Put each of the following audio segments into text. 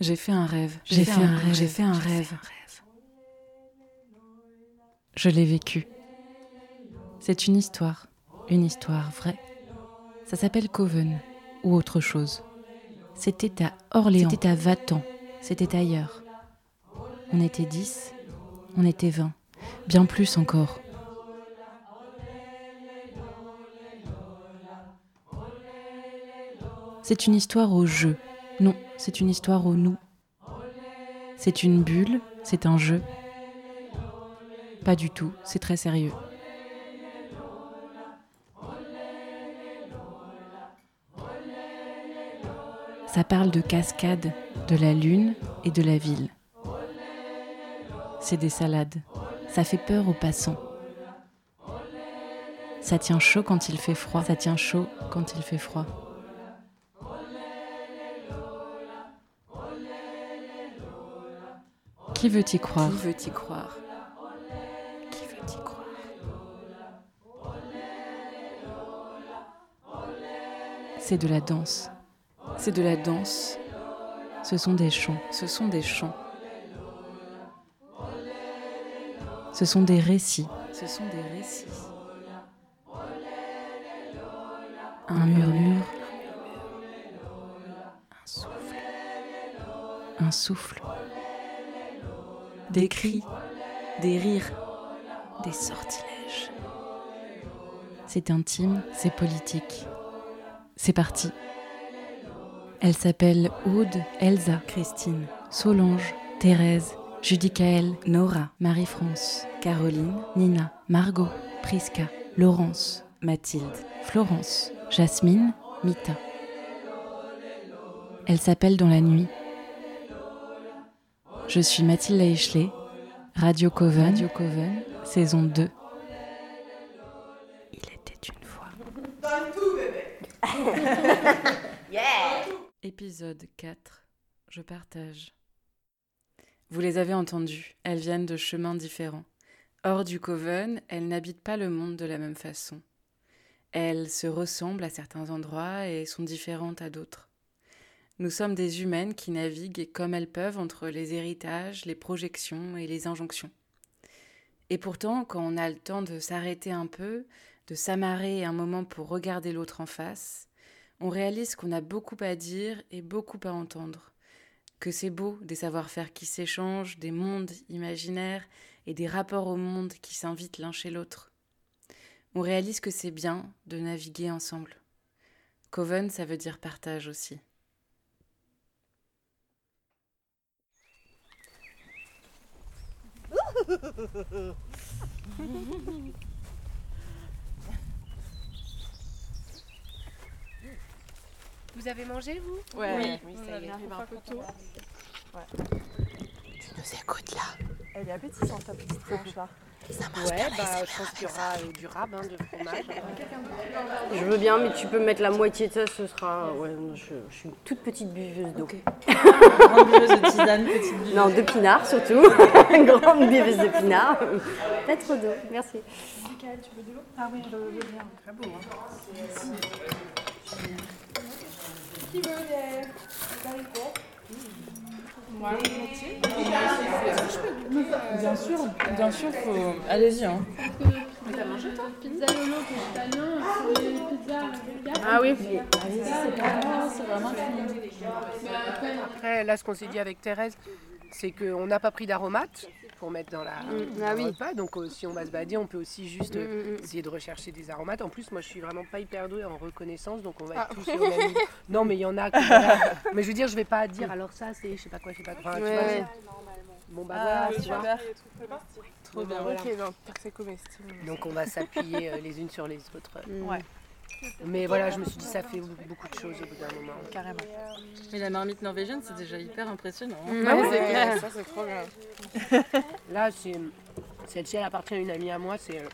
J'ai fait un rêve. J'ai fait, un rêve. J'ai fait un rêve. Je l'ai vécu. C'est une histoire. Une histoire vraie. Ça s'appelle Coven ou autre chose. C'était à Orléans. C'était à Vatan. C'était ailleurs. On était dix. On était vingt. Bien plus encore. C'est une histoire au jeu. Non, c'est une histoire au nous. C'est une bulle, c'est un jeu. Pas du tout, c'est très sérieux. Ça parle de cascade, de la lune et de la ville. C'est des salades. Ça fait peur aux passants. Ça tient chaud quand il fait froid. Ça tient chaud quand il fait froid. Qui veut y croire Qui veut y croire Qui veut y croire C'est de la danse. C'est de la danse. Ce sont des chants. Ce sont des chants. Ce sont des récits. Ce sont des récits. Un murmure. Un souffle. Un souffle. Des cris. Des rires. Des sortilèges. C'est intime, c'est politique. C'est parti. Elle s'appelle Aude, Elsa, Christine, Solange, Thérèse, Judicaël, Nora, Marie-France, Caroline, Nina, Margot, Prisca, Laurence, Mathilde, Florence, Jasmine, Mita. Elle s'appelle Dans la nuit. Je suis Mathilde Eichley, Radio Coven, Radio Coven, saison 2. Il était une fois. Donne tout, bébé. Yeah Épisode 4. Je partage. Vous les avez entendues, elles viennent de chemins différents. Hors du Coven, elles n'habitent pas le monde de la même façon. Elles se ressemblent à certains endroits et sont différentes à d'autres. Nous sommes des humaines qui naviguent comme elles peuvent entre les héritages, les projections et les injonctions. Et pourtant, quand on a le temps de s'arrêter un peu, de s'amarrer un moment pour regarder l'autre en face, on réalise qu'on a beaucoup à dire et beaucoup à entendre, que c'est beau des savoir-faire qui s'échangent, des mondes imaginaires et des rapports au monde qui s'invitent l'un chez l'autre. On réalise que c'est bien de naviguer ensemble. Coven, ça veut dire partage aussi. Vous avez mangé, vous Ouais. Oui, ça y est. arrive un peu tôt. Tu nous écoutes là Elle est appétissante, ta petite tranche là. Ça marche Ouais, bien bah, je pense qu'il y aura euh, du rab, hein, de fromage. Je veux bien, mais tu peux mettre la moitié de ça, ce sera. Ouais, je, je suis une toute petite buveuse d'eau. Grande buveuse de tisane, petite buveuse. Non, de pinard surtout. Une grande buveuse de pinard. Pas trop d'eau, merci. Ah oui, je veux bien. Très beau. Hein. Qui veut des haricots Bien sûr, bien sûr, faut... allez-y. Hein. Pizza vegan. Ah oui. Après, là, ce qu'on s'est dit avec Thérèse, c'est qu'on n'a pas pris d'aromates pour mettre dans la Mm, dans ah le oui. repas. Donc, euh, si on va se balader, on peut aussi juste euh, Mm, mm, essayer de rechercher des aromates. En plus, moi, je suis vraiment pas hyper douée en reconnaissance, donc on va Ah. être tous sur le même. Non, mais il y en a. Mais je veux dire, je vais pas dire alors ça, c'est je sais pas quoi, je sais pas quoi. Enfin, tu Ouais, vois, ouais. Bon, bah Ah, voilà, tu vois. Trop bien. Voilà. Ok, non, c'est comestible. Donc, on va s'appuyer euh, les unes sur les autres. Ouais. Mais voilà, je me suis dit, ça fait beaucoup de choses au bout d'un moment. Carrément. Mais la marmite norvégienne, c'est déjà hyper impressionnant. hein. Mm, Ah ouais, ouais, c'est clair. ça c'est trop bien. Là, c'est celle-ci, elle appartient à une amie à moi. C'est euh,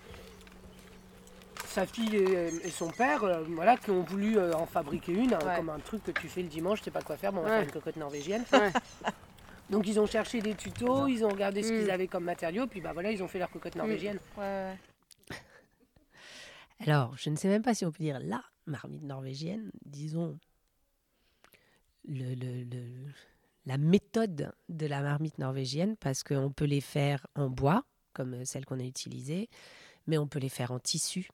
sa fille et, et son père, euh, voilà, qui ont voulu euh, en fabriquer une, hein, Ouais. comme un truc que tu fais le dimanche, tu sais pas quoi faire, bon, on va Ouais. faire une cocotte norvégienne. Ouais. Donc ils ont cherché des tutos, ils ont regardé ce Mm. qu'ils avaient comme matériaux, puis bah voilà, ils ont fait leur cocotte norvégienne. Ouais, ouais. Alors, je ne sais même pas si on peut dire la marmite norvégienne, disons la méthode de la marmite norvégienne parce qu'on peut les faire en bois, comme celle qu'on a utilisée, mais on peut les faire en tissu.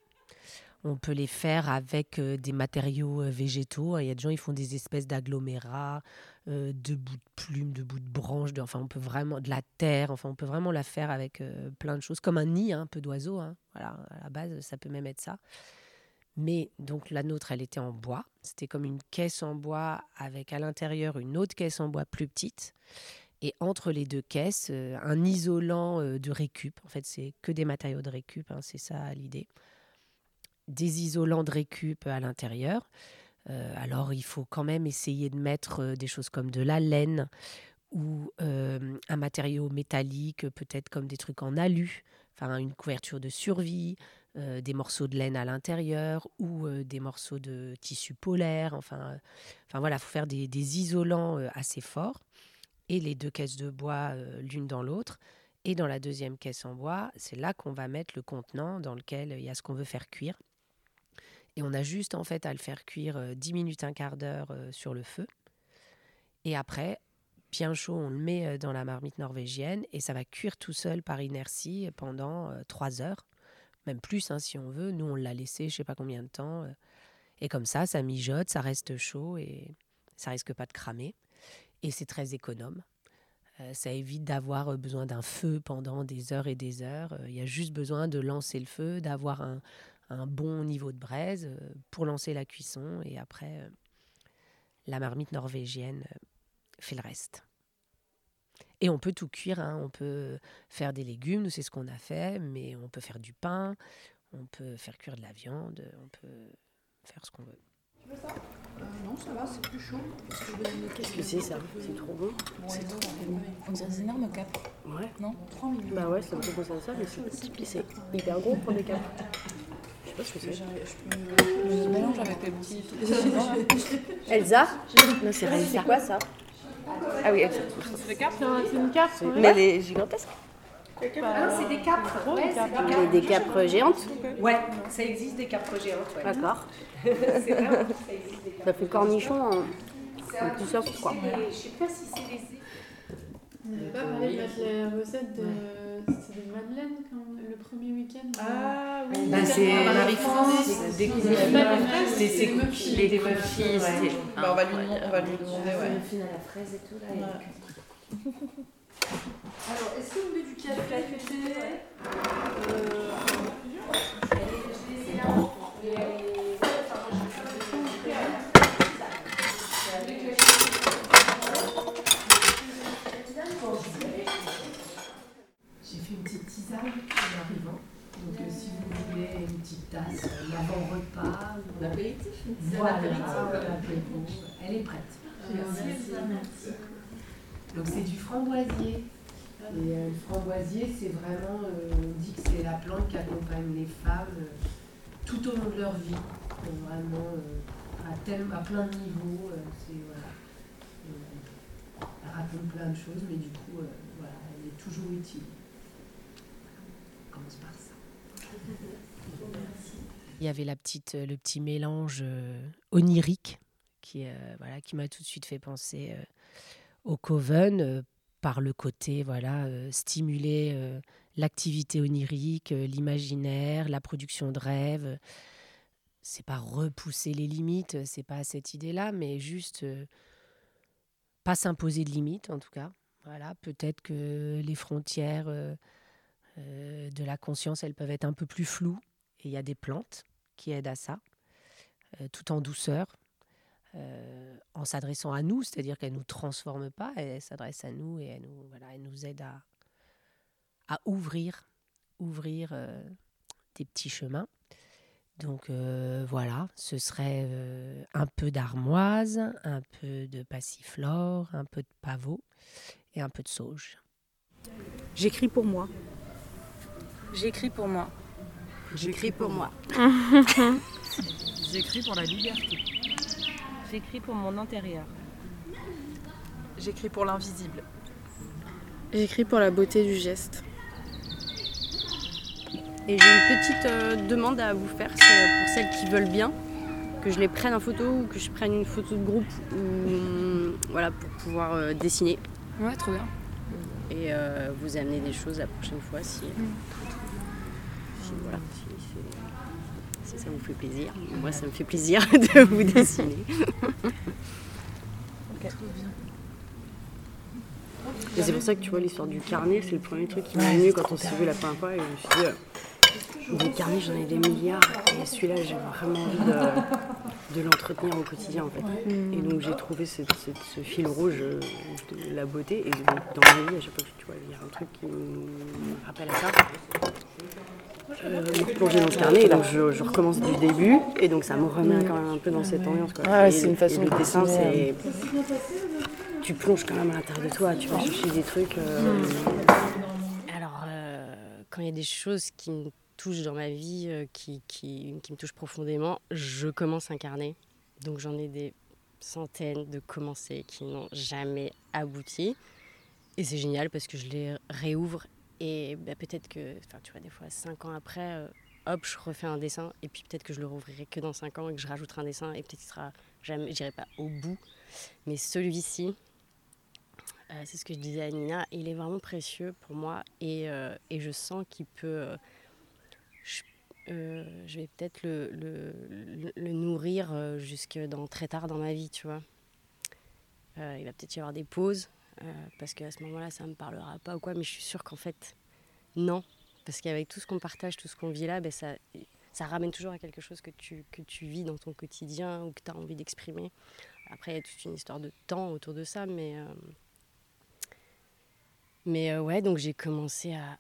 On peut les faire avec euh, des matériaux euh, végétaux. Il y a des gens, ils font des espèces d'agglomérats, euh, de bouts de plumes, de bouts de branches, de, enfin, on peut vraiment de la terre. Enfin, on peut vraiment la faire avec plein de choses, comme un nid, hein, un peu d'oiseau. hein. Voilà, à la base, ça peut même être ça. Mais donc la nôtre, elle était en bois. C'était comme une caisse en bois avec à l'intérieur une autre caisse en bois plus petite. Et entre les deux caisses, un isolant de récup. En fait, c'est que des matériaux de récup, hein, c'est ça l'idée. Des isolants de récup à l'intérieur. Euh, alors, il faut quand même essayer de mettre euh, des choses comme de la laine ou euh, un matériau métallique, peut-être comme des trucs en alu, enfin une couverture de survie, des morceaux de laine à l'intérieur ou des morceaux de tissu polaire. Enfin, enfin voilà, il faut faire des, isolants assez forts. Et les deux caisses de bois l'une dans l'autre. Et dans la deuxième caisse en bois, c'est là qu'on va mettre le contenant dans lequel il y a ce qu'on veut faire cuire. Et on a juste en fait à le faire cuire euh, 10 minutes, un quart d'heure euh, sur le feu. Et après, bien chaud, on le met euh, dans la marmite norvégienne et ça va cuire tout seul par inertie pendant euh, 3 heures, même plus hein, si on veut. Nous, on l'a laissé je sais pas combien de temps. euh, et comme ça, ça mijote, ça reste chaud et ça risque pas de cramer. Et c'est très économe. Euh, ça évite d'avoir euh, besoin d'un feu pendant des heures et des heures. Euh, Il y a juste besoin de lancer le feu, d'avoir un, un bon niveau de braise euh, pour lancer la cuisson. Et après, euh, la marmite norvégienne euh, fait le reste. Et on peut tout cuire, hein. on peut faire des légumes, nous c'est ce qu'on a fait, mais on peut faire du pain, on peut faire cuire de la viande, on peut faire ce qu'on veut. non, ça va, c'est plus chaud. Qu'est-ce que c'est ça C'est trop bon. C'est trop bon. On dirait des énormes capes. Ouais. Non 3 minutes. Bah ouais, c'est un peu comme ça, mais c'est petit, puis c'est hyper gros pour des capes. Pas ce que c'est. Je mélange avec les petits. Elsa Non, c'est Elsa. C'est quoi ça Ah oui, Elsa. C'est capes C'est une carte. C'est- Mais elle est gigantesque. Ah, c'est des capres. Ouais, c'est des des capres géantes. Ouais, ça existe des capres géantes. Ouais. D'accord. Ça existe des capres. Ça fait cornichon en, en tout ça, quoi. Je sais pas si c'est les. On n'avait pas parlé de les recettes de. C'est des madeleines quand- le premier week-end. Ah oui. Bah, c'est Marie-France, c'est des c'est cookies. des cookies. Ouais. Bah, on va lui demander, on va lui demander, ouais. muffins à la fraise et tout là. Ouais. Alors, est-ce que vous voulez du café J'ai tasse euh, l'avant-repas, ou l'apéritif, voilà, l'apéro, elle est prête. Merci. Donc c'est du framboisier. Et euh, le framboisier, c'est vraiment, euh, on dit que c'est la plante qui accompagne les femmes euh, tout au long de leur vie. Donc, vraiment euh, à, tel- à plein de niveaux. euh, c'est, voilà. Euh, elle raconte plein de choses, mais du coup, euh, voilà, elle est toujours utile. On commence par ça? Il y avait la petite, euh, le petit mélange euh, onirique qui, euh, voilà, qui m'a tout de suite fait penser au Coven par le côté voilà, stimuler l'activité onirique, l'imaginaire, la production de rêves. C'est pas repousser les limites, c'est pas cette idée-là, mais juste pas s'imposer de limites en tout cas. Voilà, peut-être que les frontières de la conscience, elles peuvent être un peu plus floues. Et il y a des plantes qui aident à ça, euh, tout en douceur, euh, en s'adressant à nous, c'est-à-dire qu'elles ne nous transforment pas, elles s'adressent à nous et elles nous, voilà, elles nous aident à, à ouvrir, ouvrir euh, des petits chemins. Donc euh, voilà, ce serait euh, un peu d'armoise, un peu de passiflore, un peu de pavot et un peu de sauge. J'écris pour moi. J'écris pour moi. J'écris pour moi. J'écris pour la liberté. J'écris pour mon intérieur. J'écris pour l'invisible. J'écris pour la beauté du geste. Et j'ai une petite euh, demande à vous faire, c'est pour celles qui veulent bien. que je les prenne en photo ou que je prenne une photo de groupe ou, voilà, pour pouvoir euh, dessiner Ouais, trop bien. et euh, vous amener des choses la prochaine fois si, Mm. Si, voilà, si, ça vous fait plaisir. Moi, ça me fait plaisir de vous dessiner. Et c'est pour ça que tu vois l'histoire du carnet, c'est le premier truc qui m'est venu quand on s'est vu la première fois et je me suis dit, euh, des carnets j'en ai des milliards et celui-là j'ai vraiment envie de, de l'entretenir au quotidien en fait. Et donc j'ai trouvé ce, ce- ce fil rouge de la beauté et donc, dans ma vie à chaque fois que tu vois il y a un truc qui me rappelle à ça. Euh, me replonger dans ce carnet et donc je, je recommence du début et donc ça me remet quand même un peu dans cette ambiance quoi. Ah, c'est une façon de dessin c'est tu plonges quand même à l'intérieur de toi, tu vas chercher des trucs. euh, Alors, euh, quand il y a des choses qui me touchent dans ma vie, euh, qui, qui, qui me touchent profondément, je commence un carnet. Donc j'en ai des centaines de commencés qui n'ont jamais abouti. Et c'est génial parce que je les réouvre et bah, peut-être que, enfin tu vois, des fois cinq ans après, euh, hop, je refais un dessin et puis peut-être que je le rouvrirai que dans cinq ans et que je rajouterai un dessin et peut-être qu'il sera jamais, j'irai pas au bout. Mais celui-ci, euh, c'est ce que je disais à Nina, il est vraiment précieux pour moi et, euh, et je sens qu'il peut. je, vais peut-être le, le, le- nourrir jusque dans très tard dans ma vie, tu vois. Il va peut-être y avoir des pauses parce qu'à ce moment-là, ça me parlera pas ou quoi, mais je suis sûre qu'en fait, non. Parce qu'avec tout ce qu'on partage, tout ce qu'on vit là, ben ça, ça ramène toujours à quelque chose que tu, que tu vis dans ton quotidien ou que tu as envie d'exprimer. Après, il y a toute une histoire de temps autour de ça, mais. euh, mais euh, ouais, donc j'ai commencé à,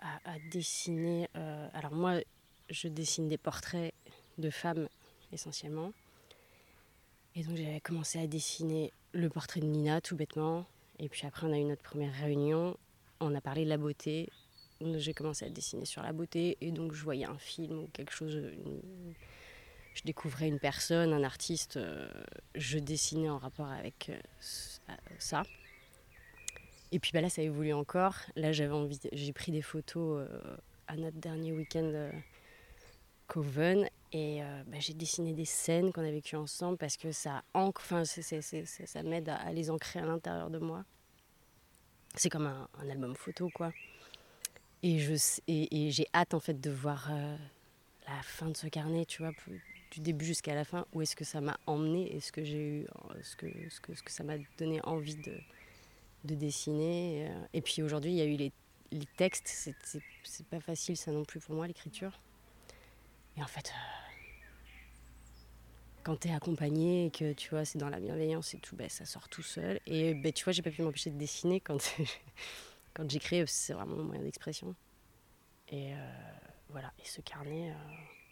dessiner. euh, alors moi, je dessine des portraits de femmes essentiellement. Et donc j'avais commencé à dessiner le portrait de Nina tout bêtement. Et puis après, on a eu notre première réunion. On a parlé de la beauté. J'ai commencé à dessiner sur la beauté. Et donc je voyais un film ou quelque chose. je découvrais une personne, un artiste. euh, je dessinais en rapport avec euh, ça. Et puis bah là, ça évolue encore. Là, j'avais envie, j'ai pris des photos euh, à notre dernier week-end Coven et euh, bah, j'ai dessiné des scènes qu'on a vécues ensemble parce que ça ancre, enfin, ça m'aide à, les ancrer à l'intérieur de moi. C'est comme un, album photo, quoi. Et je et, j'ai hâte en fait de voir euh, la fin de ce carnet, tu vois, du début jusqu'à la fin. Où est-ce que ça m'a emmené et ce que j'ai eu, euh, ce que, ce que, ce que ça m'a donné envie de de dessiner. Et puis aujourd'hui, il y a eu les, les textes. C'est pas facile, ça non plus pour moi, l'écriture. Et en fait, euh, quand tu es accompagné et que tu vois, c'est dans la bienveillance et tout, ben, ça sort tout seul. Et ben, tu vois, j'ai pas pu m'empêcher de dessiner quand, quand j'écris, c'est vraiment mon moyen d'expression. Et euh, voilà, et ce carnet. euh,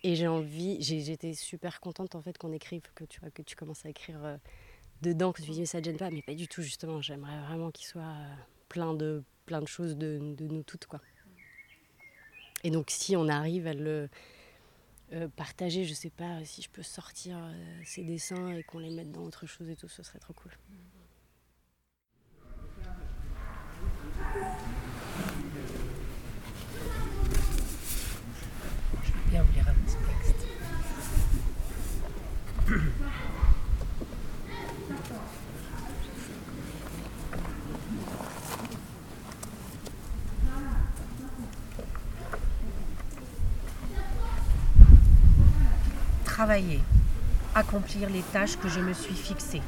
Et j'ai envie, j'étais super contente en fait qu'on écrive, que tu vois, que tu commences à écrire euh, dedans, que tu dis ça te gêne pas, mais pas du tout justement. J'aimerais vraiment qu'il soit euh, plein de plein de choses de, de nous toutes quoi. Et donc si on arrive à le euh, partager, je sais pas si je peux sortir euh, ces dessins et qu'on les mette dans autre chose et tout, ce serait trop cool. Je vais bien vous lire un petit texte. Travailler, accomplir les tâches que je me suis fixées.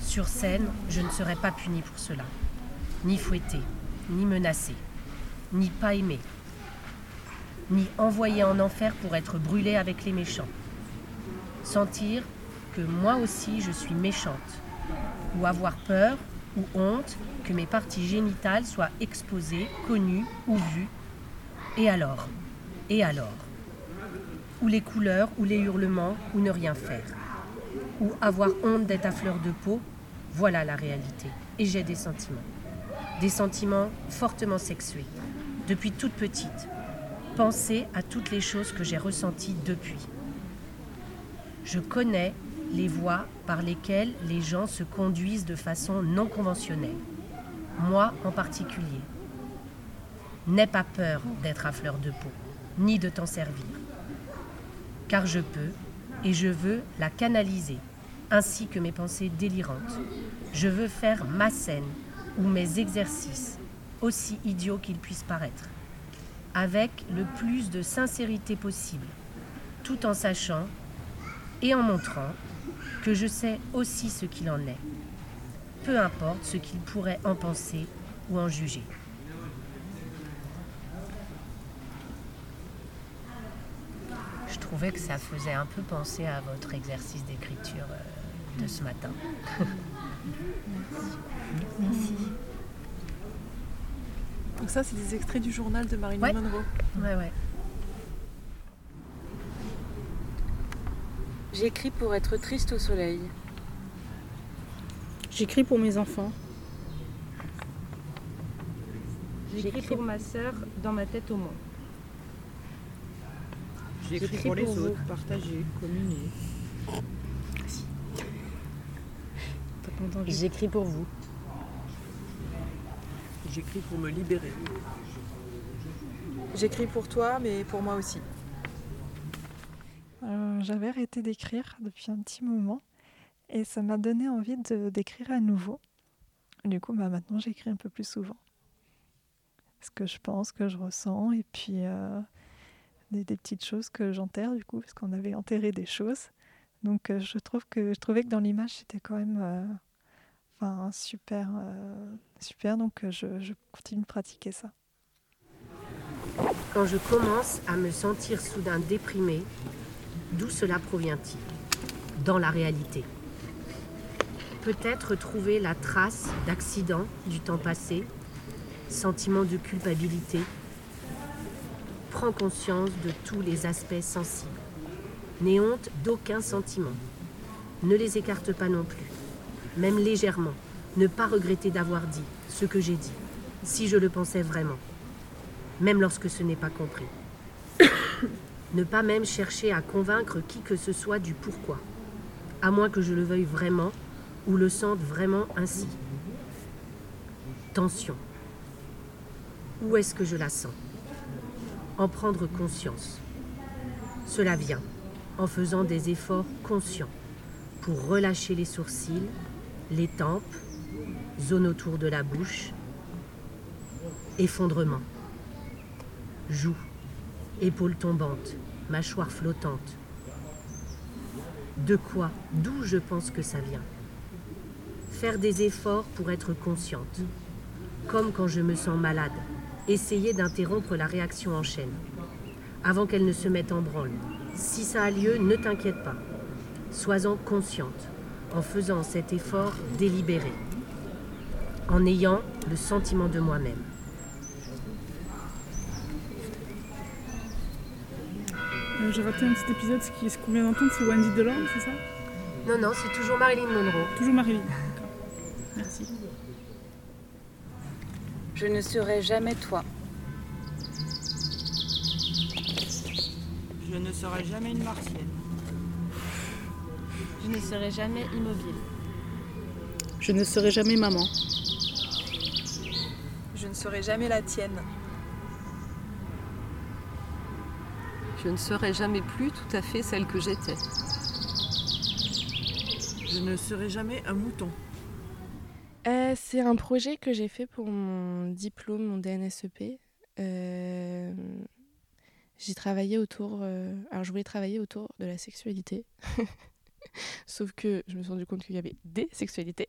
Sur scène, je ne serai pas punie pour cela. Ni fouettée, ni menacée, ni pas aimée, ni envoyée en enfer pour être brûlée avec les méchants. Sentir que moi aussi je suis méchante, ou avoir peur ou honte que mes parties génitales soient exposées, connues ou vues. Et alors? Et alors? Ou les couleurs, ou les hurlements, ou ne rien faire. Ou avoir honte d'être à fleur de peau, voilà la réalité. Et j'ai des sentiments. Des sentiments fortement sexués. Depuis toute petite. Pensez à toutes les choses que j'ai ressenties depuis. Je connais les voies par lesquelles les gens se conduisent de façon non conventionnelle. Moi en particulier. N'aie pas peur d'être à fleur de peau, ni de t'en servir. Car je peux, et je veux la canaliser, ainsi que mes pensées délirantes. Je veux faire ma scène ou mes exercices, aussi idiots qu'ils puissent paraître, avec le plus de sincérité possible, tout en sachant et en montrant que je sais aussi ce qu'il en est, peu importe ce qu'il pourrait en penser ou en juger. Je trouvais que ça faisait un peu penser à votre exercice d'écriture euh, de ce matin. Merci. Donc ça, c'est des extraits du journal de Marilyn Ouais. Monroe. Ouais, ouais. J'écris pour être triste au soleil. J'écris pour mes enfants. J'écris pour ma sœur dans ma tête au monde. J'écris pour les autres, partager, communier. J'écris pour vous. J'écris pour me libérer. J'écris pour toi, mais pour moi aussi. Euh, J'avais arrêté d'écrire depuis un petit moment et ça m'a donné envie d'écrire à nouveau. Du coup, bah, maintenant j'écris un peu plus souvent. Ce que je pense, ce que je ressens et puis euh, des, petites choses que j'enterre du coup, parce qu'on avait enterré des choses. Donc euh, je trouve que je trouvais que dans l'image c'était quand même euh, enfin, super, euh, super. Donc je, continue de pratiquer ça. Quand je commence à me sentir soudain déprimée, d'où cela provient-il Dans la réalité? Peut-être trouver la trace d'accidents du temps passé, sentiment de culpabilité. Prends conscience de tous les aspects sensibles. N'aie honte d'aucun sentiment. Ne les écarte pas non plus, même légèrement. Ne pas regretter d'avoir dit ce que j'ai dit, si je le pensais vraiment même lorsque ce n'est pas compris. ne pas même chercher à convaincre qui que ce soit du pourquoi, à moins que je le veuille vraiment ou le sente vraiment ainsi. Tension. Où est-ce que je la sens? En prendre conscience. Cela vient en faisant des efforts conscients pour relâcher les sourcils, les tempes, zone autour de la bouche, effondrement joues, épaules tombantes, mâchoire flottante. De quoi, d'où je pense que ça vient Faire des efforts pour être consciente. Comme quand je me sens malade, essayer d'interrompre la réaction en chaîne, avant qu'elle ne se mette en branle. Si ça a lieu, ne t'inquiète pas. Sois-en consciente, en faisant cet effort délibéré, en ayant le sentiment de moi-même. Euh, J'ai raté un petit épisode, ce qu'on vient d'entendre, c'est Wendy Delorme, c'est ça? Non, non, c'est toujours Marilyn Monroe. Toujours Marilyn. D'accord. Merci. Je ne serai jamais toi. Je ne serai jamais une martienne. Je ne serai jamais immobile. Je ne serai jamais maman. Je ne serai jamais la tienne. Je ne serai jamais plus tout à fait celle que j'étais. Je ne serai jamais un mouton. C'est un projet que j'ai fait pour mon diplôme, mon DNSEP. Euh, j'ai travaillé autour. euh, alors, je voulais travailler autour de la sexualité. Sauf que je me suis rendu compte qu'il y avait des sexualités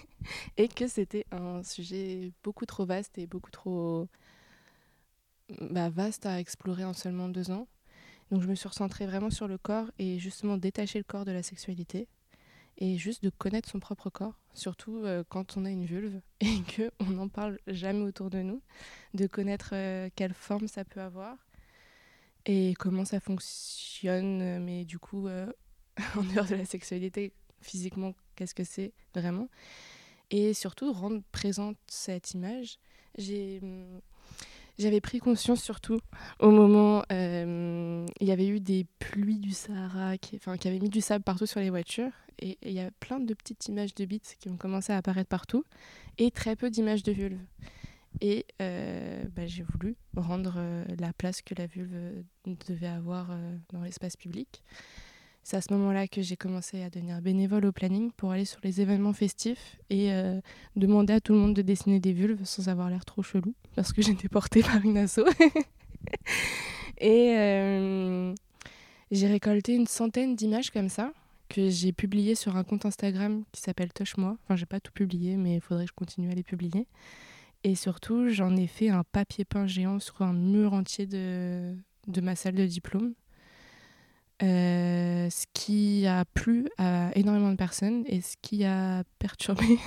et que c'était un sujet beaucoup trop vaste et beaucoup trop bah, vaste à explorer en seulement deux ans. Donc, je me suis recentrée vraiment sur le corps et justement détacher le corps de la sexualité et juste de connaître son propre corps, surtout euh, quand on a une vulve et qu'on n'en parle jamais autour de nous, de connaître euh, quelle forme ça peut avoir et comment ça fonctionne, euh, mais du coup, en dehors de la sexualité, physiquement, qu'est-ce que c'est vraiment Et surtout, rendre présente cette image. J'ai. hum, J'avais pris conscience surtout au moment il y avait eu des pluies du Sahara qui, enfin, qui avaient mis du sable partout sur les voitures et il y a plein de petites images de bites qui ont commencé à apparaître partout et très peu d'images de vulve. Et euh, bah, j'ai voulu rendre euh, la place que la vulve euh, devait avoir dans l'espace public. C'est à ce moment-là que j'ai commencé à devenir bénévole au planning pour aller sur les événements festifs et demander à tout le monde de dessiner des vulves sans avoir l'air trop chelou parce que j'étais portée par une asso. et j'ai récolté une centaine d'images comme ça que j'ai publiées sur un compte Instagram qui s'appelle Touche-moi. Enfin, j'ai pas tout publié, mais il faudrait que je continue à les publier. Et surtout, j'en ai fait un papier peint géant sur un mur entier de, de ma salle de diplôme. Euh, ce qui a plu à énormément de personnes et ce qui a perturbé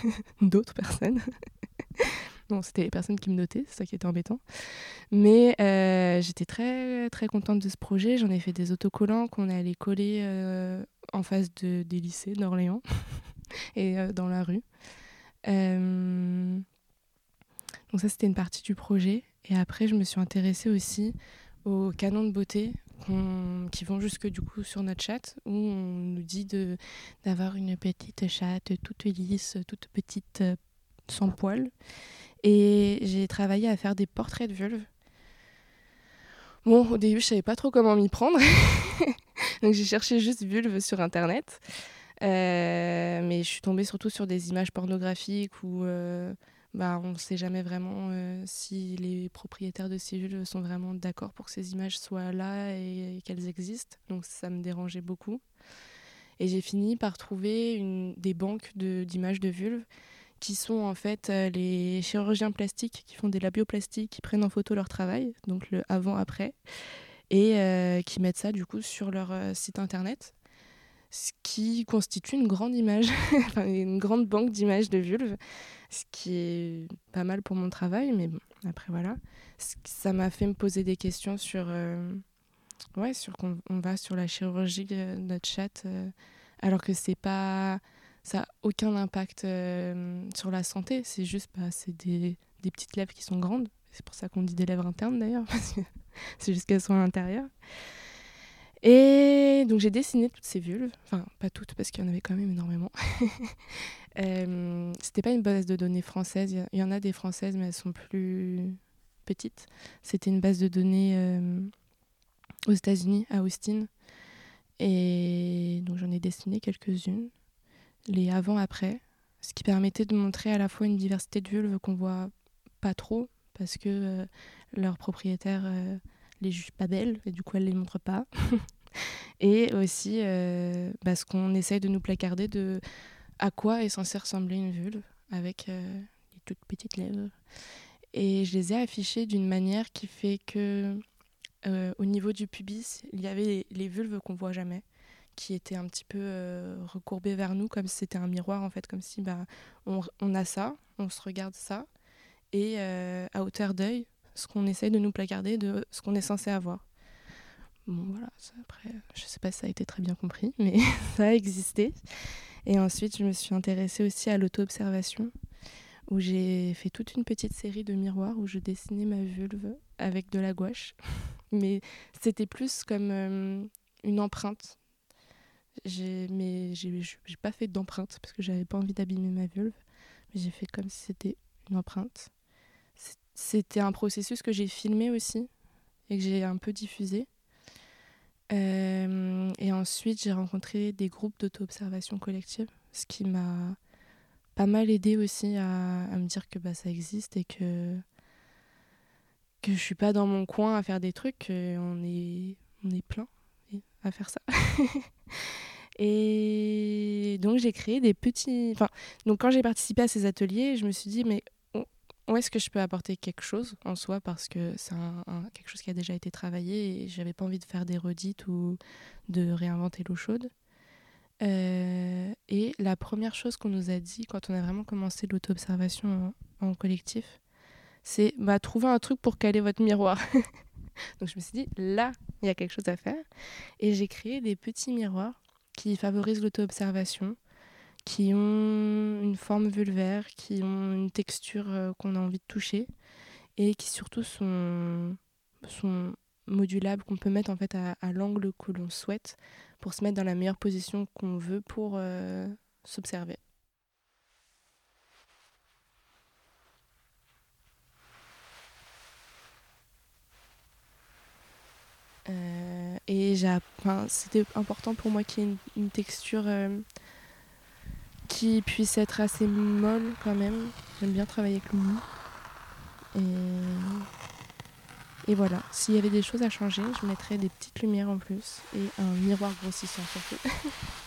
d'autres personnes. Bon, c'était les personnes qui me notaient, c'est ça qui était embêtant. Mais euh, j'étais très très contente de ce projet. J'en ai fait des autocollants qu'on allé coller euh, en face de, des lycées d'Orléans et dans la rue. donc ça, c'était une partie du projet. Et après, je me suis intéressée aussi aux canons de beauté qui vont jusque du coup sur notre chatte où on nous dit d'avoir une petite chatte toute lisse, toute petite, euh, sans poils. Et j'ai travaillé à faire des portraits de vulve. Bon, au début, je savais pas trop comment m'y prendre. Donc j'ai cherché juste vulve sur internet. Euh, mais je suis tombée surtout sur des images pornographiques ou euh, bah, on ne sait jamais vraiment euh, si les propriétaires de ces villes sont vraiment d'accord pour que ces images soient là et, qu'elles existent. Donc ça me dérangeait beaucoup. Et j'ai fini par trouver des banques d'images de, vulves qui sont en fait euh, les chirurgiens plastiques qui font des labioplastiques, qui prennent en photo leur travail, donc le avant-après, et euh, qui mettent ça du coup sur leur site internet ce qui constitue une grande image, une grande banque d'images de vulves, ce qui est pas mal pour mon travail, mais bon, après voilà. Ça m'a fait me poser des questions sur, euh, ouais, sur qu'on va sur la chirurgie de notre euh, alors que c'est pas, ça n'a aucun impact euh, sur la santé, c'est juste, bah, c'est des, des petites lèvres qui sont grandes, c'est pour ça qu'on dit des lèvres internes d'ailleurs, c'est juste qu'elles sont à l'intérieur. Et donc j'ai dessiné toutes ces vulves, enfin pas toutes parce qu'il y en avait quand même énormément. euh, C'était pas une base de données française, il y en a des françaises mais elles sont plus petites. C'était une base de données euh, aux États-Unis, à Austin. Et donc j'en ai dessiné quelques-unes, les avant-après, ce qui permettait de montrer à la fois une diversité de vulves qu'on voit pas trop parce que euh, leurs propriétaires euh, les jugent pas belles et du coup elles les montrent pas. et aussi euh, bah, ce qu'on essaye de nous placarder de à quoi est censé ressembler une vulve avec euh, les toutes petites lèvres. Et je les ai affichées d'une manière qui fait que euh, au niveau du pubis, il y avait les, vulves qu'on voit jamais qui étaient un petit peu recourbées vers nous comme si c'était un miroir en fait comme si bah on, a ça on se regarde ça et à hauteur d'œil ce qu'on essaye de nous placarder de ce qu'on est censé avoir. Bon, voilà, après, je sais pas si ça a été très bien compris, mais ça a existé. Et ensuite, je me suis intéressée aussi à l'auto-observation, où j'ai fait toute une petite série de miroirs où je dessinais ma vulve avec de la gouache. mais c'était plus comme euh, une empreinte. Mais j'ai pas fait d'empreinte parce que j'avais pas envie d'abîmer ma vulve. Mais j'ai fait comme si c'était une empreinte. C'était un processus que j'ai filmé aussi et que j'ai un peu diffusé. Euh, et ensuite, j'ai rencontré des groupes d'auto-observation collective, ce qui m'a pas mal aidé aussi à, à, me dire que bah, ça existe et que, que je suis pas dans mon coin à faire des trucs, on est, on est plein à faire ça. et donc, j'ai créé des petits. Enfin, donc, quand j'ai participé à ces ateliers, je me suis dit, mais où est-ce que je peux apporter quelque chose en soi? Parce que c'est quelque chose qui a déjà été travaillé et j'avais pas envie de faire des redites ou de réinventer l'eau chaude. Euh, et la première chose qu'on nous a dit quand on a vraiment commencé l'auto-observation en, collectif, c'est bah, trouver un truc pour caler votre miroir. Donc je me suis dit, là, il y a quelque chose à faire. Et j'ai créé des petits miroirs qui favorisent l'auto-observation qui ont une forme vulvaire, qui ont une texture euh, qu'on a envie de toucher et qui surtout sont, modulables, qu'on peut mettre en fait à, l'angle que l'on souhaite pour se mettre dans la meilleure position qu'on veut pour euh, s'observer. Et c'était important pour moi qu'il y ait une, texture euh, qui puisse être assez molle quand même. J'aime bien travailler avec le mou. Et voilà, s'il y avait des choses à changer, je mettrais des petites lumières en plus et un miroir grossissant surtout.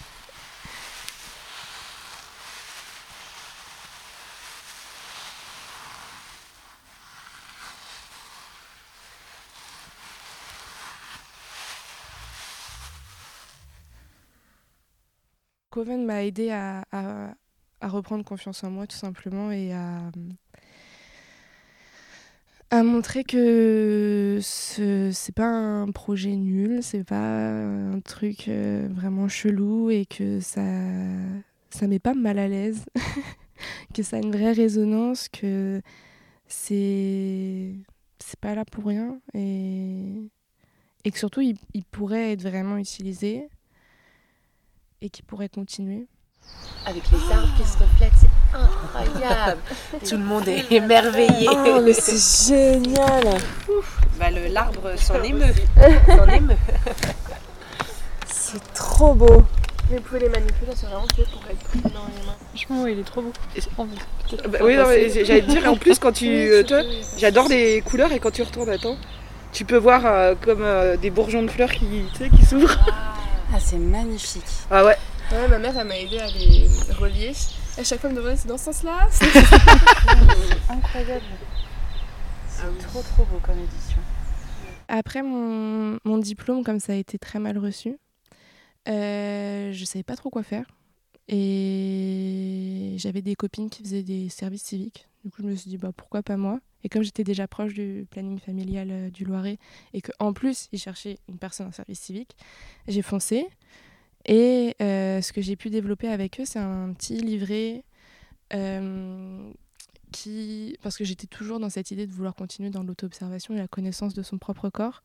M'a aidé à, reprendre confiance en moi tout simplement et à, montrer que ce c'est pas un projet nul, c'est pas un truc euh, vraiment chelou et que ça ça met pas mal à l'aise, que ça a une vraie résonance, que c'est c'est pas là pour rien et, et que surtout il pourrait être vraiment utilisé et qui pourrait continuer. Avec les arbres qui se reflètent, c'est incroyable. Tout le monde est émerveillé. Oh, mais c'est génial. Bah, le- l'arbre s'en émeut. C'est trop beau. Mais vous pouvez les manipuler, c'est vraiment fait pour être pris dans les mains. Franchement, il est trop beau. Oh, Bah oui, non, mais j'allais te dire, en plus, quand tu. euh, j'adore les couleurs et quand tu retournes, attends, tu peux voir euh, comme euh, des bourgeons de fleurs qui s'ouvrent. Ah, c'est magnifique. Ah ouais. Ouais, ma mère, elle m'a aidé à les relier. À chaque fois, elle me demandait c'est dans ce sens-là Incroyable. C'est trop trop beau comme édition. Après mon, mon diplôme, comme ça a été très mal reçu, euh, je savais pas trop quoi faire. Et j'avais des copines qui faisaient des services civiques. Du coup, je me suis dit, bah, pourquoi pas moi? Et comme j'étais déjà proche du planning familial euh, du Loiret et qu'en plus, ils cherchaient une personne en service civique, j'ai foncé. Et euh, ce que j'ai pu développer avec eux, c'est un petit livret euh, qui. Parce que j'étais toujours dans cette idée de vouloir continuer dans l'auto-observation et la connaissance de son propre corps.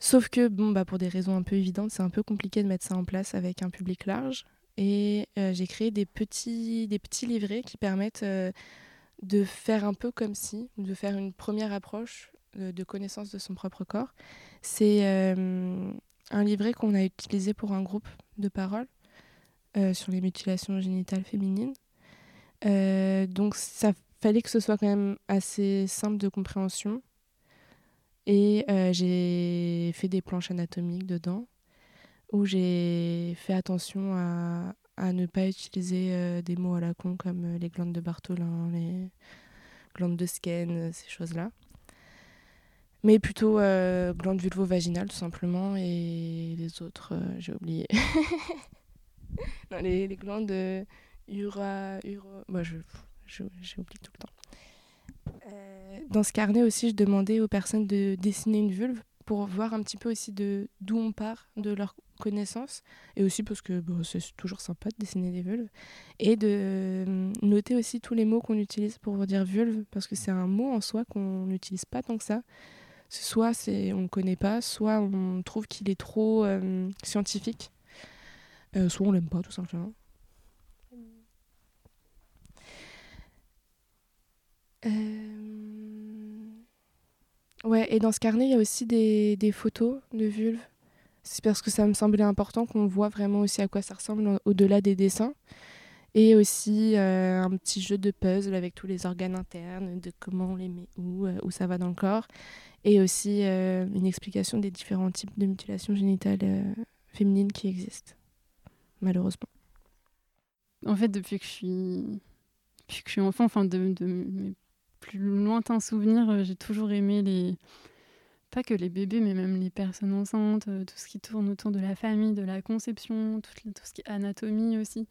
Sauf que, bon, bah, pour des raisons un peu évidentes, c'est un peu compliqué de mettre ça en place avec un public large. Et j'ai créé des petits, des petits livrets qui permettent de faire un peu comme si, de faire une première approche de, de connaissance de son propre corps. C'est euh, un livret qu'on a utilisé pour un groupe de parole euh, sur les mutilations génitales féminines. Euh, donc ça fallait que ce soit quand même assez simple de compréhension. Et euh, j'ai fait des planches anatomiques dedans où j'ai fait attention à, à ne pas utiliser euh, des mots à la con comme euh, les glandes de Bartholin, les glandes de Skene, euh, ces choses-là. Mais plutôt glandes vulvo-vaginales tout simplement et les autres, j'ai oublié. non, les, glandes ura, uro... Moi, je, oublié tout le temps. Dans ce carnet aussi, je demandais aux personnes de dessiner une vulve pour voir un petit peu aussi de d'où on part de leur connaissance. Et aussi parce que bon, c'est toujours sympa de dessiner des vulves. Et de euh, noter aussi tous les mots qu'on utilise pour dire vulve parce que c'est un mot en soi qu'on n'utilise pas tant que ça. Soit c'est on ne connaît pas soit on trouve qu'il est trop euh, scientifique. Euh, soit on l'aime pas tout simplement Ouais, et dans ce carnet, il y a aussi des, des photos de vulves. C'est parce que ça me semblait important qu'on voit vraiment aussi à quoi ça ressemble au- au-delà des dessins. Et aussi euh, un petit jeu de puzzle avec tous les organes internes, de comment on les met où, euh, où ça va dans le corps. Et aussi euh, une explication des différents types de mutilations génitales féminines qui existent, malheureusement. En fait, depuis que je suis, depuis que je suis enfant, enfin de, de mes plus lointains souvenirs, euh, j'ai toujours aimé les, pas que les bébés, mais même les personnes enceintes, euh, tout ce qui tourne autour de la famille, de la conception, tout, ce qui est anatomie aussi.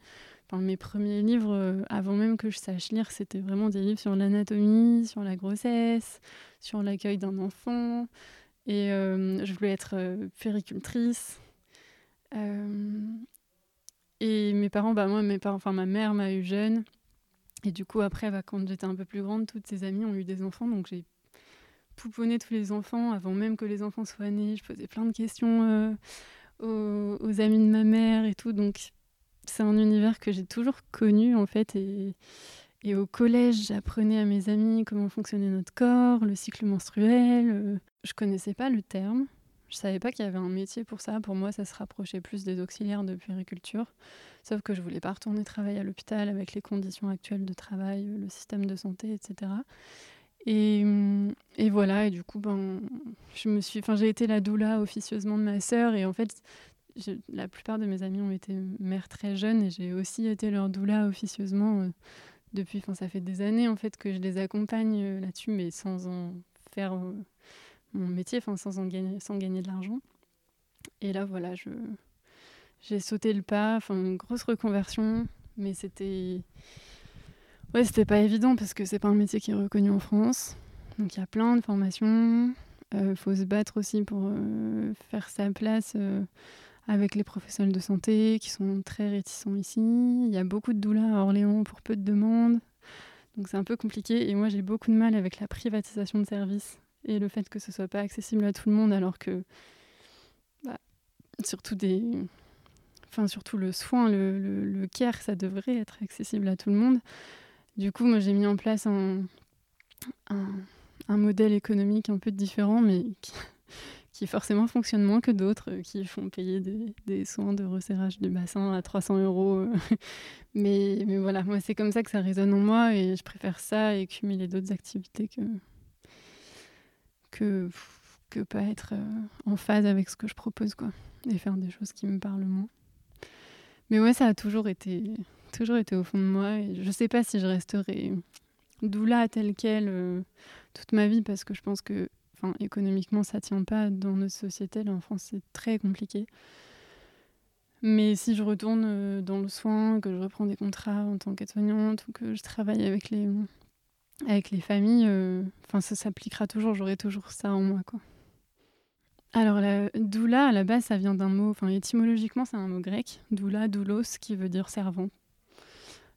Enfin, mes premiers livres, euh, avant même que je sache lire, c'était vraiment des livres sur l'anatomie, sur la grossesse, sur l'accueil d'un enfant. Et je voulais être puéricultrice. Euh, et mes parents, bah moi, mes parents, enfin ma mère m'a eu jeune. Et du coup, après, bah, quand j'étais un peu plus grande, toutes ses amies ont eu des enfants. Donc j'ai pouponné tous les enfants avant même que les enfants soient nés. Je posais plein de questions euh, aux, amis de ma mère et tout. Donc c'est un univers que j'ai toujours connu en fait. Et, et au collège, j'apprenais à mes amis comment fonctionnait notre corps, le cycle menstruel. euh. Je connaissais pas le terme. Je savais pas qu'il y avait un métier pour ça. Pour moi, ça se rapprochait plus des auxiliaires de puériculture. Sauf que je voulais pas retourner travailler à l'hôpital avec les conditions actuelles de travail, le système de santé, etc. Et, et voilà, et du coup, ben, je me suis, enfin, j'ai été la doula officieusement de ma sœur, et en fait, la plupart de mes amis ont été mères très jeunes, et j'ai aussi été leur doula officieusement euh, depuis, enfin, ça fait des années en fait que je les accompagne euh, là-dessus, mais sans en faire euh, mon métier, enfin, sans gagner, sans gagner de l'argent. Et là, voilà, je, j'ai sauté le pas, enfin, une grosse reconversion, mais c'était Ouais, c'était pas évident parce que c'est pas un métier qui est reconnu en France. Donc il y a plein de formations. Il euh, faut se battre aussi pour euh, faire sa place euh, avec les professionnels de santé qui sont très réticents ici. Il y a beaucoup de doulas à Orléans pour peu de demandes. Donc c'est un peu compliqué. Et moi j'ai beaucoup de mal avec la privatisation de services et le fait que ce soit pas accessible à tout le monde alors que bah, surtout des enfin surtout le soin, le, le, le care, ça devrait être accessible à tout le monde. Du coup, moi, j'ai mis en place un, un, modèle économique un peu différent, mais qui, forcément fonctionne moins que d'autres, euh, qui font payer des, soins de resserrage du bassin à 300 euros. Euh. mais, mais voilà, moi, c'est comme ça que ça résonne en moi, et je préfère ça et cumuler d'autres activités que, que, que pas être euh, en phase avec ce que je propose, quoi, et faire des choses qui me parlent moins. Mais ouais, ça a toujours été toujours été au fond de moi. Et je sais pas si je resterai doula telle qu'elle euh, toute ma vie parce que je pense que économiquement ça tient pas dans notre société. Là en France c'est très compliqué. Mais si je retourne euh, dans le soin, que je reprends des contrats en tant qu'aide-soignante ou que je travaille avec les, avec les familles, euh, ça s'appliquera toujours, j'aurai toujours ça en moi. quoi. Alors, la doula, à la base, ça vient d'un mot, enfin, étymologiquement, c'est un mot grec, doula, doulos, qui veut dire servant.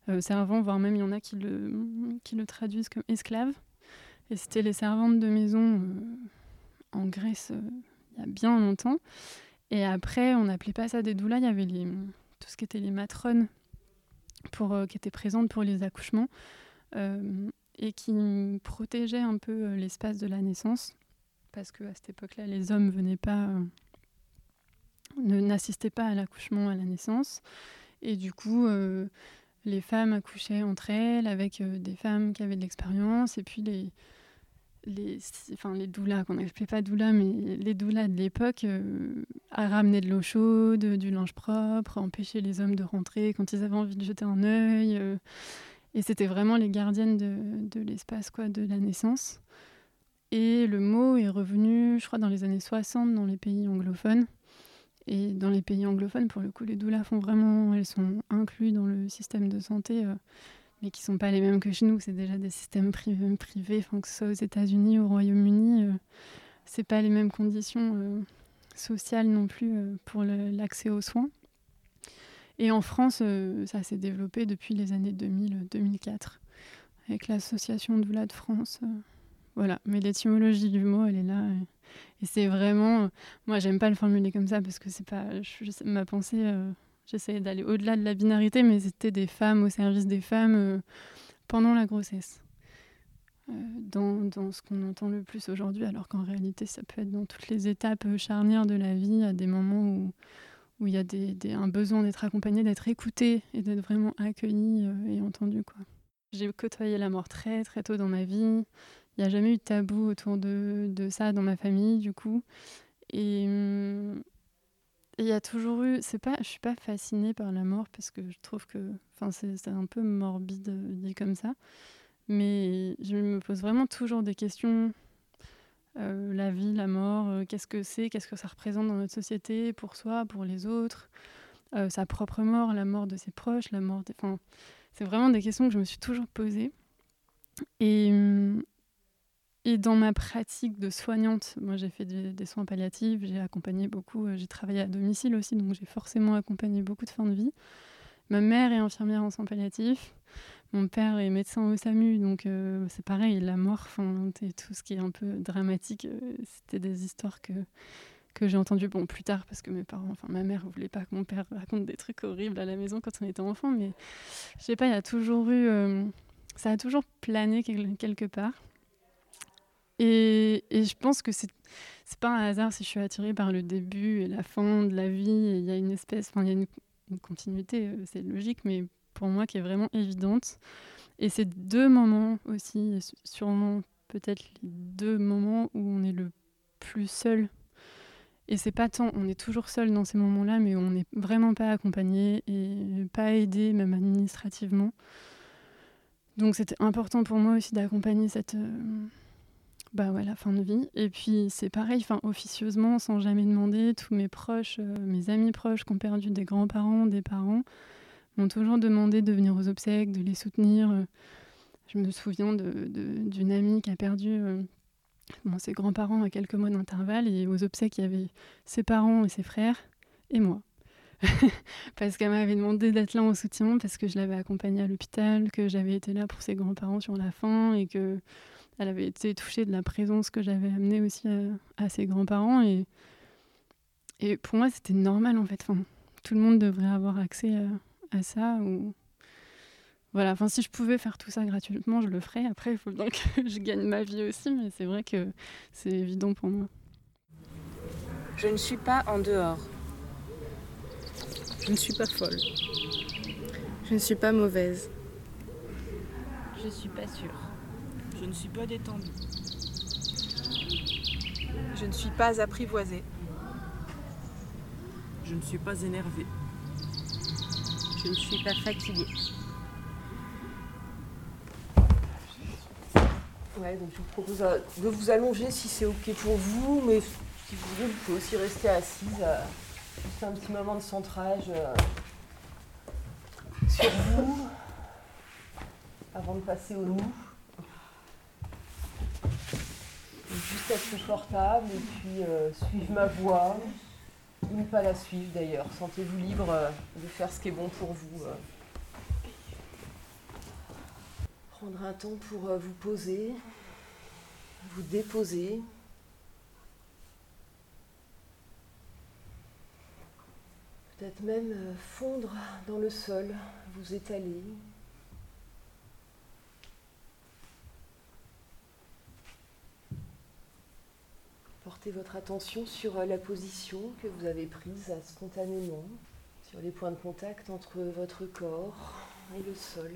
Euh, servants, voire même il y en a qui le, traduisent comme esclave. Et c'était les servantes de maison euh, en Grèce il y a bien longtemps. Et après, on n'appelait pas ça des doulas, il y avait les, tout ce qui était les matrones pour, qui étaient présentes pour les accouchements et qui protégeaient un peu l'espace de la naissance. Parce qu'à cette époque-là, les hommes venaient pas, n'assistaient pas à l'accouchement, à la naissance. Et du coup, les femmes accouchaient entre elles avec euh, des femmes qui avaient de l'expérience et puis les enfin les doulas qu'on n'appelait pas doulas mais les doulas de l'époque euh, à ramener de l'eau chaude du linge propre empêcher les hommes de rentrer quand ils avaient envie de jeter un œil euh, et c'était vraiment les gardiennes de, de l'espace quoi de la naissance et le mot est revenu je crois dans les années 60 dans les pays anglophones et dans les pays anglophones, pour le coup, les doulas font vraiment, elles sont incluses dans le système de santé, euh, mais qui sont pas les mêmes que chez nous. C'est déjà des systèmes privés, que ce soit aux États-Unis, au Royaume-Uni, euh, c'est pas les mêmes conditions euh, sociales non plus pour l'accès aux soins. Et en France, ça s'est développé depuis les années 2000-2004, avec l'association Doula de France. voilà, mais l'étymologie du mot, elle est là. Et c'est vraiment. Moi, j'aime pas le formuler comme ça parce que c'est pas. ma pensée, euh, j'essayais d'aller au-delà de la binarité, mais c'était des femmes au service des femmes euh, pendant la grossesse. Euh, dans, dans, ce qu'on entend le plus aujourd'hui, alors qu'en réalité, ça peut être dans toutes les étapes charnières de la vie, à des moments où où il y a un besoin d'être accompagné, d'être écouté et d'être vraiment accueilli et entendu. J'ai côtoyé la mort très très tôt dans ma vie. Il n'y a jamais eu de tabou autour de, ça dans ma famille, du coup. Et hum, il y a toujours eu. C'est pas, je suis pas fascinée par la mort parce que je trouve que. Enfin, c'est un peu morbide euh, dit comme ça. Mais je me pose vraiment toujours des questions. Euh, la vie, la mort, euh, qu'est-ce que c'est, qu'est-ce que ça représente dans notre société, pour soi, pour les autres, sa propre mort, la mort de ses proches, la mort des. Enfin, c'est vraiment des questions que je me suis toujours posées. Et, et dans ma pratique de soignante, moi j'ai fait des, soins palliatifs, j'ai accompagné beaucoup, euh, j'ai travaillé à domicile aussi, donc j'ai forcément accompagné beaucoup de fins de vie. Ma mère est infirmière en soins palliatifs, mon père est médecin au SAMU, donc euh, c'est pareil, la mort, et tout ce qui est un peu dramatique, euh, c'était des histoires que, que j'ai entendues bon, plus tard parce que mes parents, enfin ma mère voulait pas que mon père raconte des trucs horribles à la maison quand on était enfant, mais je sais pas, il y a toujours eu, ça a toujours plané quelque part. Et, et, je pense que c'est pas un hasard si je suis attirée par le début et la fin de la vie. Il y a une espèce, enfin, il y a une, continuité, euh, c'est logique, mais pour moi qui est vraiment évidente. Et c'est deux moments aussi, sûrement peut-être les deux moments où on est le plus seul. Et c'est pas tant, on est toujours seul dans ces moments-là, mais on n'est vraiment pas accompagné et pas aidé, même administrativement. Donc c'était important pour moi aussi d'accompagner cette, euh, bah ouais, la fin de vie. Et puis c'est pareil, enfin officieusement, sans jamais demander, tous mes proches, euh, mes amis proches qui ont perdu des grands-parents, des parents, m'ont toujours demandé de venir aux obsèques, de les soutenir. Euh. Je me souviens d'une amie qui a perdu euh, ses grands-parents à quelques mois d'intervalle et aux obsèques, il y avait ses parents et ses frères et moi. parce qu'elle m'avait demandé d'être là en soutien, parce que je l'avais accompagnée à l'hôpital, que j'avais été là pour ses grands-parents sur la fin et que elle avait été touchée de la présence que j'avais amenée aussi à, ses grands-parents. Et, et pour moi, c'était normal en fait. Tout le monde devrait avoir accès à, ça. Ou... Voilà, enfin, si je pouvais faire tout ça gratuitement, je le ferais. Après, il faut bien que je gagne ma vie aussi, mais c'est vrai que c'est évident pour moi. Je ne suis pas en dehors. Je ne suis pas folle. Je ne suis pas mauvaise. Je ne suis pas sûre. Je ne suis pas détendue. Je ne suis pas apprivoisée. Je ne suis pas énervée. Je ne suis pas fatiguée. Ouais, donc je vous propose de vous allonger si c'est ok pour vous, mais si vous voulez, vous pouvez aussi rester assise. Euh, juste un petit moment de centrage euh, sur vous avant de passer au nous. juste être confortable et puis euh, suivre ma voix, ou ne pas la suivre d'ailleurs. Sentez-vous libre euh, de faire ce qui est bon pour vous. Euh. Prendre un temps pour vous poser, vous déposer. Peut-être même fondre dans le sol, vous étaler. Portez votre attention sur euh, la position que vous avez prise spontanément, sur les points de contact entre votre corps et le sol.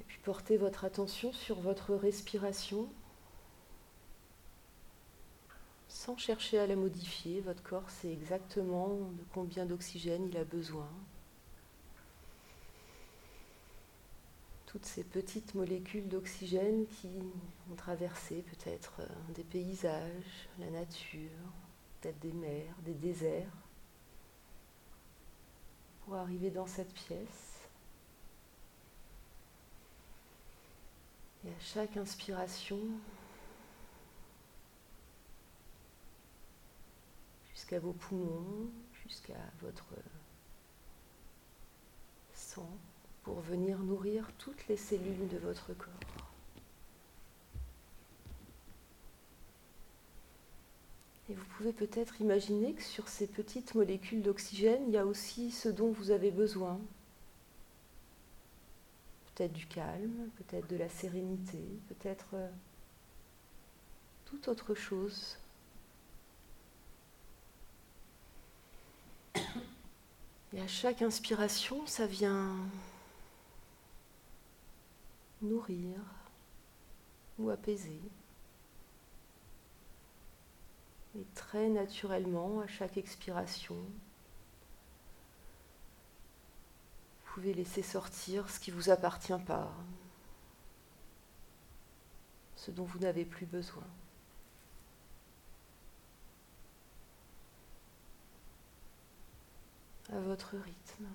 Et puis portez votre attention sur votre respiration sans chercher à la modifier. Votre corps sait exactement de combien d'oxygène il a besoin. Toutes ces petites molécules d'oxygène qui ont traversé peut-être euh, des paysages, la nature, peut-être des mers, des déserts, pour arriver dans cette pièce. Et à chaque inspiration, jusqu'à vos poumons, jusqu'à votre sang, pour venir nourrir toutes les cellules de votre corps. Et vous pouvez peut-être imaginer que sur ces petites molécules d'oxygène, il y a aussi ce dont vous avez besoin. Peut-être du calme, peut-être de la sérénité, peut-être euh, toute autre chose. Et à chaque inspiration, ça vient nourrir ou apaiser. Et très naturellement, à chaque expiration, vous pouvez laisser sortir ce qui ne vous appartient pas, ce dont vous n'avez plus besoin. À votre rythme.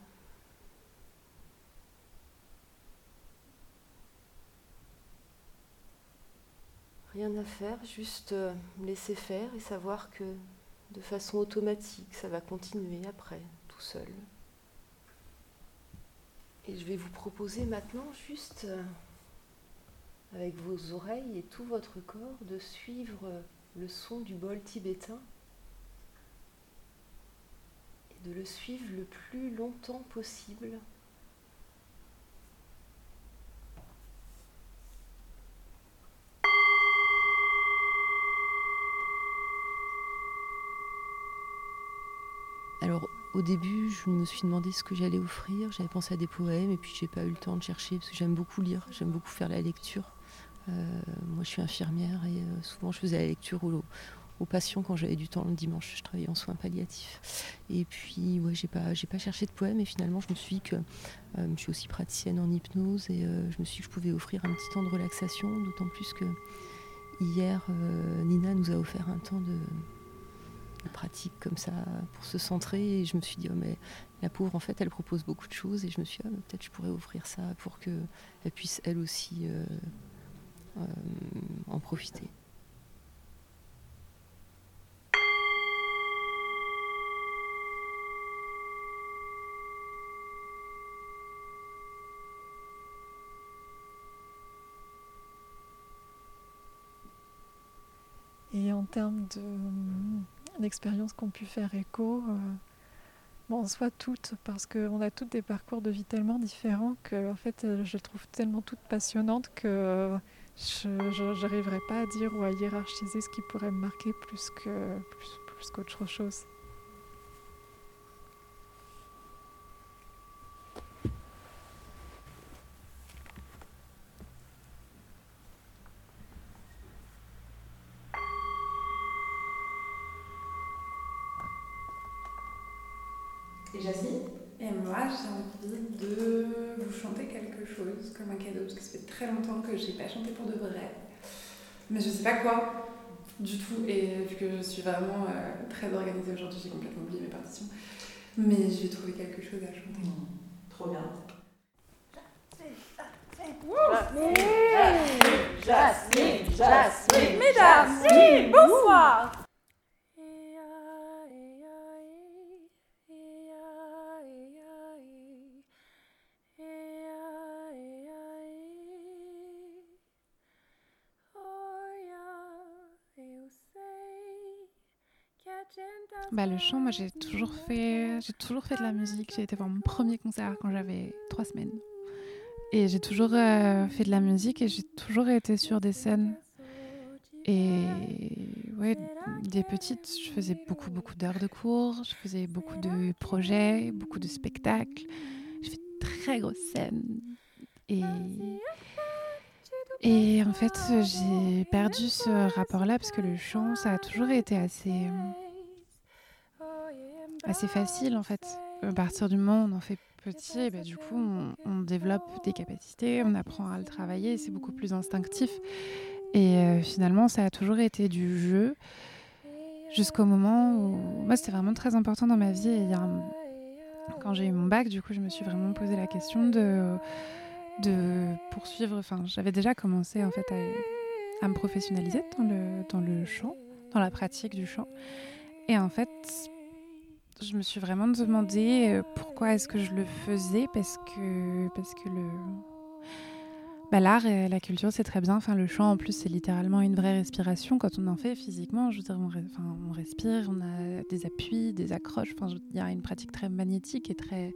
Rien à faire, juste euh, laisser faire et savoir que de façon automatique, ça va continuer après, tout seul. Et je vais vous proposer maintenant juste euh, avec vos oreilles et tout votre corps de suivre le son du bol tibétain et de le suivre le plus longtemps possible. Alors au début, je me suis demandé ce que j'allais offrir. J'avais pensé à des poèmes et puis j'ai pas eu le temps de chercher parce que j'aime beaucoup lire, j'aime beaucoup faire la lecture. Euh, moi, je suis infirmière et euh, souvent je faisais la lecture aux, patients quand j'avais du temps le dimanche. Je travaillais en soins palliatifs. Et puis, ouais, j'ai pas, pas cherché de poèmes et finalement, je me suis dit que euh, je suis aussi praticienne en hypnose et je me suis dit que je pouvais offrir un petit temps de relaxation, d'autant plus que hier, Nina nous a offert un temps de pratique comme ça pour se centrer. Et je me suis dit, oh, mais la pauvre, en fait, elle propose beaucoup de choses. Et je me suis dit, oh, peut-être je pourrais offrir ça pour qu'elle puisse, elle aussi, euh, euh, en profiter. Et en termes de d'expériences qui ont pu faire écho. Euh, bon, soit toutes, parce qu'on a toutes des parcours de vie tellement différents que en fait, euh, je trouve tellement toutes passionnantes que je n'arriverai pas à dire ou à hiérarchiser ce qui pourrait me marquer plus que plus, plus qu'autre chose. Comme un cadeau parce que ça fait très longtemps que j'ai pas chanté pour de vrai. Mais je sais pas quoi du tout. Et vu que je suis vraiment euh, très organisée aujourd'hui, j'ai complètement oublié mes partitions. Mais je vais trouver quelque chose à chanter. Mmh. Trop bien. Jasmine, Jasmine, Jasmine, Jasmine, bonsoir. Bah, le chant, moi j'ai toujours fait, j'ai toujours fait de la musique. J'ai été voir mon premier concert quand j'avais trois semaines. Et j'ai toujours euh, fait de la musique et j'ai toujours été sur des scènes. Et ouais, des petites, je faisais beaucoup, beaucoup d'heures de cours, je faisais beaucoup de projets, beaucoup de spectacles. Je fais de très grosses scènes. Et, et en fait, j'ai perdu ce rapport-là parce que le chant, ça a toujours été assez assez facile en fait. À partir du moment où on en fait petit, bah, du coup, on, développe des capacités, on apprend à le travailler, c'est beaucoup plus instinctif. Et euh, finalement, ça a toujours été du jeu jusqu'au moment où. Moi, c'était vraiment très important dans ma vie. Quand j'ai eu mon bac, du coup, je me suis vraiment posé la question de, de poursuivre. Enfin, j'avais déjà commencé en fait à, à me professionnaliser dans le, dans le chant, dans la pratique du chant. Et en fait, je me suis vraiment demandé euh, pourquoi est-ce que je le faisais? Parce que parce que le bah, l'art et la culture c'est très bien. Enfin le chant en plus c'est littéralement une vraie respiration. Quand on en fait physiquement je veux dire on, enfin, on respire on a des appuis des accroches. Enfin il y a une pratique très magnétique et très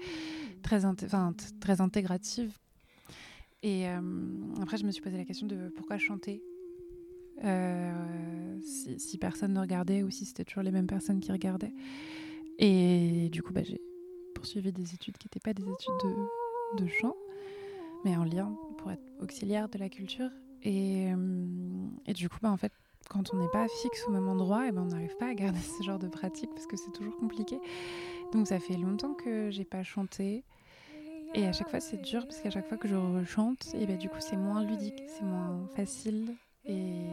très enfin, très intégrative. Et euh, après je me suis posé la question de pourquoi chanter? Euh, si, si, personne ne regardait ou si c'était toujours les mêmes personnes qui regardaient et du coup, bah, j'ai poursuivi des études qui n'étaient pas des études de, chant, mais en lien pour être auxiliaire de la culture. Et, euh, et du coup, bah, en fait, quand on n'est pas fixe au même endroit, et eh ben on n'arrive pas à garder ce genre de pratique parce que c'est toujours compliqué. Donc ça fait longtemps que j'ai pas chanté. Et à chaque fois, c'est dur parce qu'à chaque fois que je rechante, et ben, du coup, c'est moins ludique, c'est moins facile. Et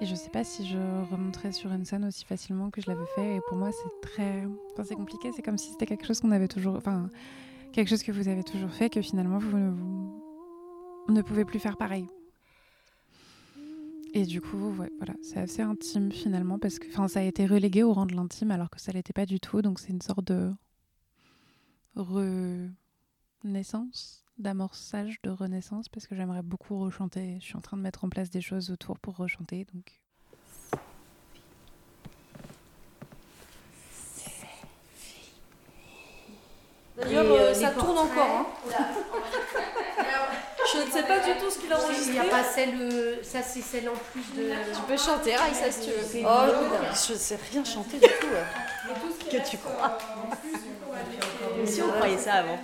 et je sais pas si je remonterais sur une scène aussi facilement que je l'avais fait. Et pour moi, c'est très. Enfin, c'est compliqué. C'est comme si c'était quelque chose qu'on avait toujours. Enfin, quelque chose que vous avez toujours fait, que finalement, vous ne, ne pouvez plus faire pareil. Et du coup, voilà, c'est assez intime finalement parce que ça a été relégué au rang de l'intime alors que ça l'était pas du tout. Donc c'est une sorte de renaissance d'amorçage, de renaissance, parce que j'aimerais beaucoup rechanter. Je suis en train de mettre en place des choses autour pour rechanter, donc ça tourne encore. Hein. Je ne sais pas du tout ce qu'il a enregistré. Il n'y a pas celle, euh, ça c'est celle en plus de. Tu peux chanter, Raïssa, si tu veux. Oh, je sais rien chanter du tout. ouais. Que tu crois. Si on croyait ça avant.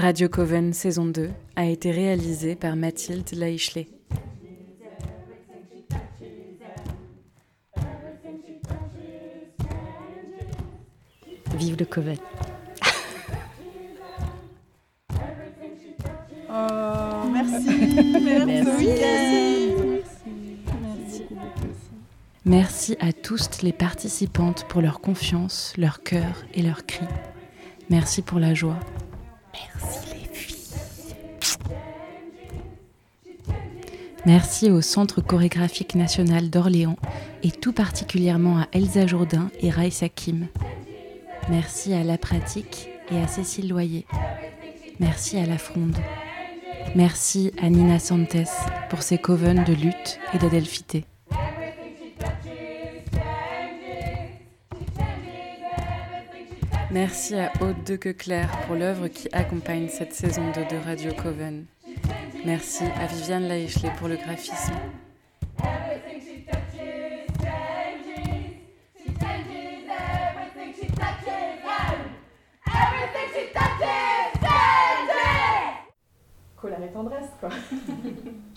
Radio Coven saison 2 a été réalisée par Mathilde Laichelet. Vive le Coven. Oh, merci. Merci. Merci à tous les participantes pour leur confiance, leur cœur et leurs cris. Merci pour la joie. Merci les filles. Merci au Centre chorégraphique national d'Orléans et tout particulièrement à Elsa Jourdain et Raïs Hakim. Merci à La Pratique et à Cécile Loyer. Merci à La Fronde. Merci à Nina Santes pour ses covens de lutte et d'adelphité. Merci à Aude de Queclair pour l'œuvre qui accompagne cette saison 2 de Radio Coven. Merci à Viviane Laichelet pour le graphisme. Colère et tendresse, quoi.